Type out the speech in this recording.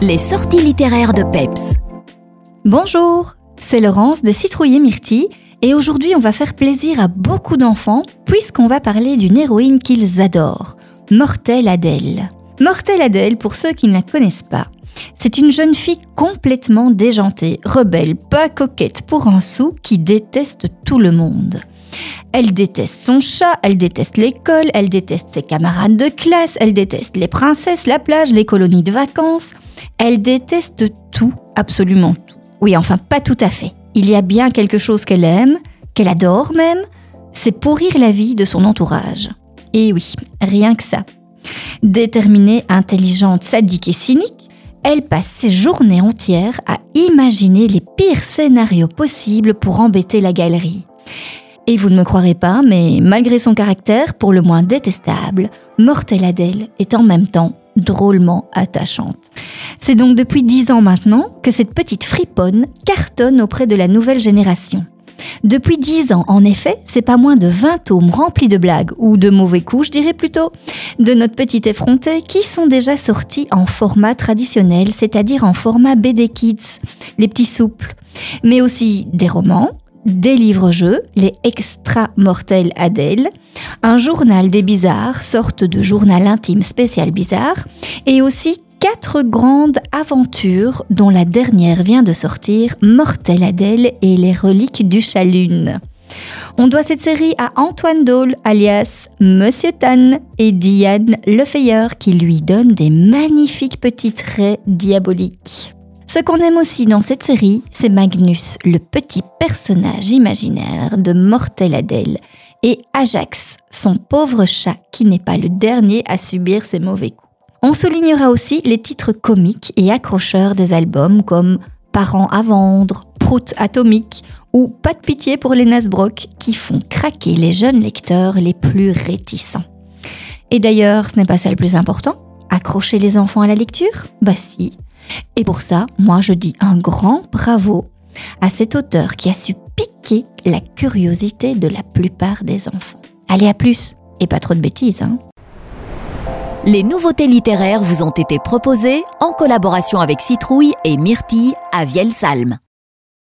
Les sorties littéraires de Peps. Bonjour, c'est Laurence de Citrouiller Myrtille et aujourd'hui on va faire plaisir à beaucoup d'enfants puisqu'on va parler d'une héroïne qu'ils adorent, Mortelle Adèle. Mortelle Adèle, pour ceux qui ne la connaissent pas, c'est une jeune fille complètement déjantée, rebelle, pas coquette pour un sou, qui déteste tout le monde. Elle déteste son chat, elle déteste l'école, elle déteste ses camarades de classe, elle déteste les princesses, la plage, les colonies de vacances. Elle déteste tout, absolument tout. Oui, enfin pas tout à fait. Il y a bien quelque chose qu'elle aime, qu'elle adore même, c'est pourrir la vie de son entourage. Et oui, rien que ça. Déterminée, intelligente, sadique et cynique, elle passe ses journées entières à imaginer les pires scénarios possibles pour embêter la galerie. Et vous ne me croirez pas, mais malgré son caractère pour le moins détestable, Mortelle Adèle est en même temps drôlement attachante. C'est donc depuis dix ans maintenant que cette petite friponne cartonne auprès de la nouvelle génération. Depuis dix ans, en effet, c'est pas moins de 20 tomes remplis de blagues, ou de mauvais coups, je dirais plutôt, de notre petite effrontée, qui sont déjà sortis en format traditionnel, c'est-à-dire en format BD Kids, les petits souples, mais aussi des romans, des livres-jeux, les Extra Mortels Adèle, un journal des bizarres, sorte de journal intime spécial bizarre, et aussi quatre grandes aventures dont la dernière vient de sortir, Mortel Adèle et les reliques du Chalune. On doit cette série à Antoine Dole, alias Monsieur Tan, et Diane Lefeyer, qui lui donne des magnifiques petits traits diaboliques. Ce qu'on aime aussi dans cette série, c'est Magnus, le petit personnage imaginaire de Mortel Adèle, et Ajax, son pauvre chat qui n'est pas le dernier à subir ses mauvais coups. On soulignera aussi les titres comiques et accrocheurs des albums comme Parents à vendre, Prout atomique ou Pas de pitié pour les Nasbrock qui font craquer les jeunes lecteurs les plus réticents. Et d'ailleurs, ce n'est pas ça le plus important Accrocher les enfants à la lecture? Bah si, et pour ça, moi je dis un grand bravo à cet auteur qui a su piquer la curiosité de la plupart des enfants. Allez à plus et pas trop de bêtises, hein. Les nouveautés littéraires vous ont été proposées en collaboration avec Citrouille et Myrtille à Vielsalm.